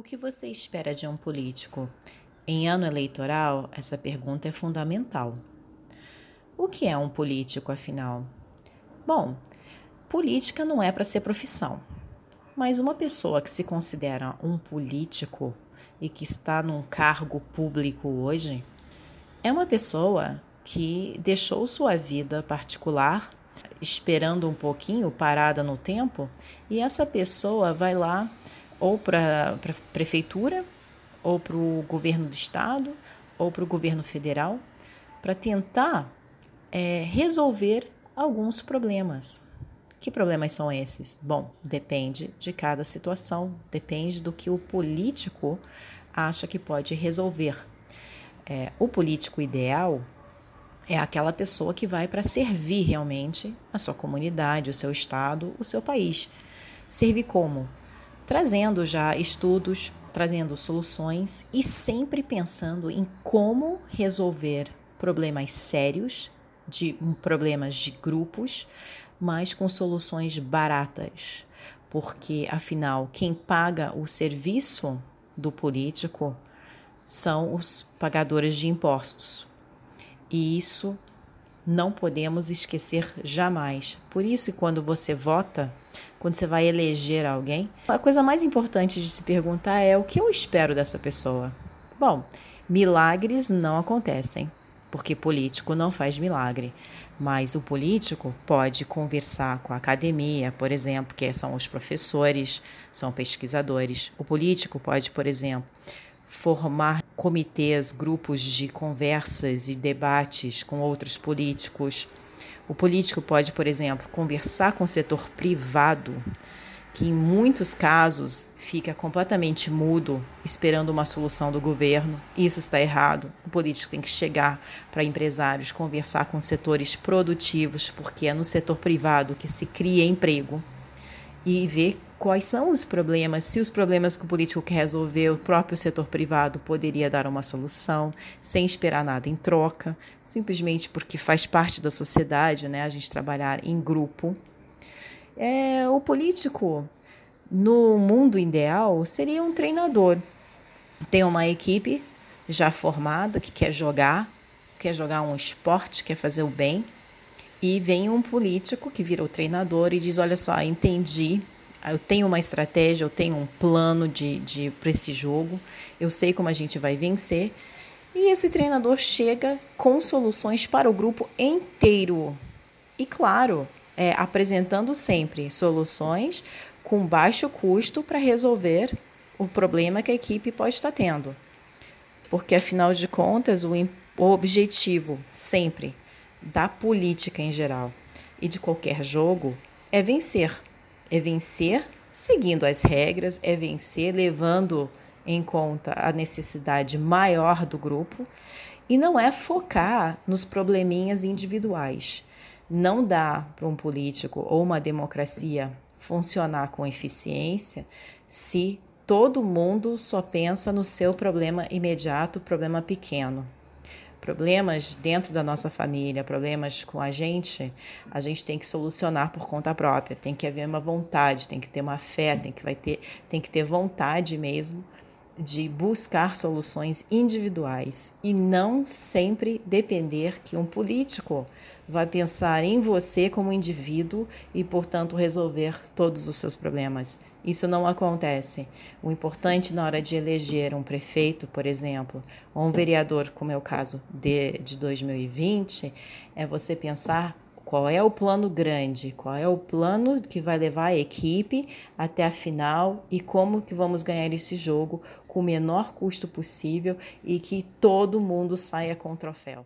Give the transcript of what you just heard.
O que você espera de um político? Em ano eleitoral, essa pergunta é fundamental. O que é um político, afinal? Bom, política não é para ser profissão, mas uma pessoa que se considera um político e que está num cargo público hoje é uma pessoa que deixou sua vida particular esperando um pouquinho, parada no tempo, e essa pessoa vai lá ou para a prefeitura, ou para o governo do estado, ou para o governo federal, para tentar é, resolver alguns problemas. Que problemas são esses? Bom, depende de cada situação, depende do que o político acha que pode resolver. É, o político ideal é aquela pessoa que vai para servir realmente a sua comunidade, o seu estado, o seu país. Servir como? Trazendo já estudos, trazendo soluções e sempre pensando em como resolver problemas sérios, de problemas de grupos, mas com soluções baratas. Porque, afinal, quem paga o serviço do político são os pagadores de impostos. E isso não podemos esquecer jamais. Por isso, quando você vota, quando você vai eleger alguém, a coisa mais importante de se perguntar é o que eu espero dessa pessoa. Bom, milagres não acontecem, porque político não faz milagre. Mas o político pode conversar com a academia, por exemplo, que são os professores, são pesquisadores. O político pode, por exemplo, formar comitês, grupos de conversas e debates com outros políticos o político pode, por exemplo, conversar com o setor privado, que em muitos casos fica completamente mudo, esperando uma solução do governo. Isso está errado. O político tem que chegar para empresários, conversar com setores produtivos, porque é no setor privado que se cria emprego e ver quais são os problemas, se os problemas que o político quer resolver, o próprio setor privado poderia dar uma solução, sem esperar nada em troca, simplesmente porque faz parte da sociedade, né, a gente trabalhar em grupo. É, o político, no mundo ideal, seria um treinador. Tem uma equipe já formada que quer jogar, quer jogar um esporte, quer fazer o bem, e vem um político que vira o treinador e diz: Olha só, entendi eu tenho uma estratégia, eu tenho um plano de, de para esse jogo, eu sei como a gente vai vencer. E esse treinador chega com soluções para o grupo inteiro. E claro, é, apresentando sempre soluções com baixo custo para resolver o problema que a equipe pode estar tendo. Porque, afinal de contas, o, o objetivo sempre da política em geral e de qualquer jogo é vencer. É vencer seguindo as regras, é vencer levando em conta a necessidade maior do grupo e não é focar nos probleminhas individuais. Não dá para um político ou uma democracia funcionar com eficiência se todo mundo só pensa no seu problema imediato, problema pequeno problemas dentro da nossa família, problemas com a gente, a gente tem que solucionar por conta própria. Tem que haver uma vontade, tem que ter uma fé, tem que, vai ter, tem que ter vontade mesmo de buscar soluções individuais e não sempre depender que um político vai pensar em você como indivíduo e, portanto, resolver todos os seus problemas. Isso não acontece. O importante na hora de eleger um prefeito, por exemplo, ou um vereador, como é o caso de, de 2020, é você pensar qual é o plano grande, qual é o plano que vai levar a equipe até a final e como que vamos ganhar esse jogo com o menor custo possível e que todo mundo saia com o troféu.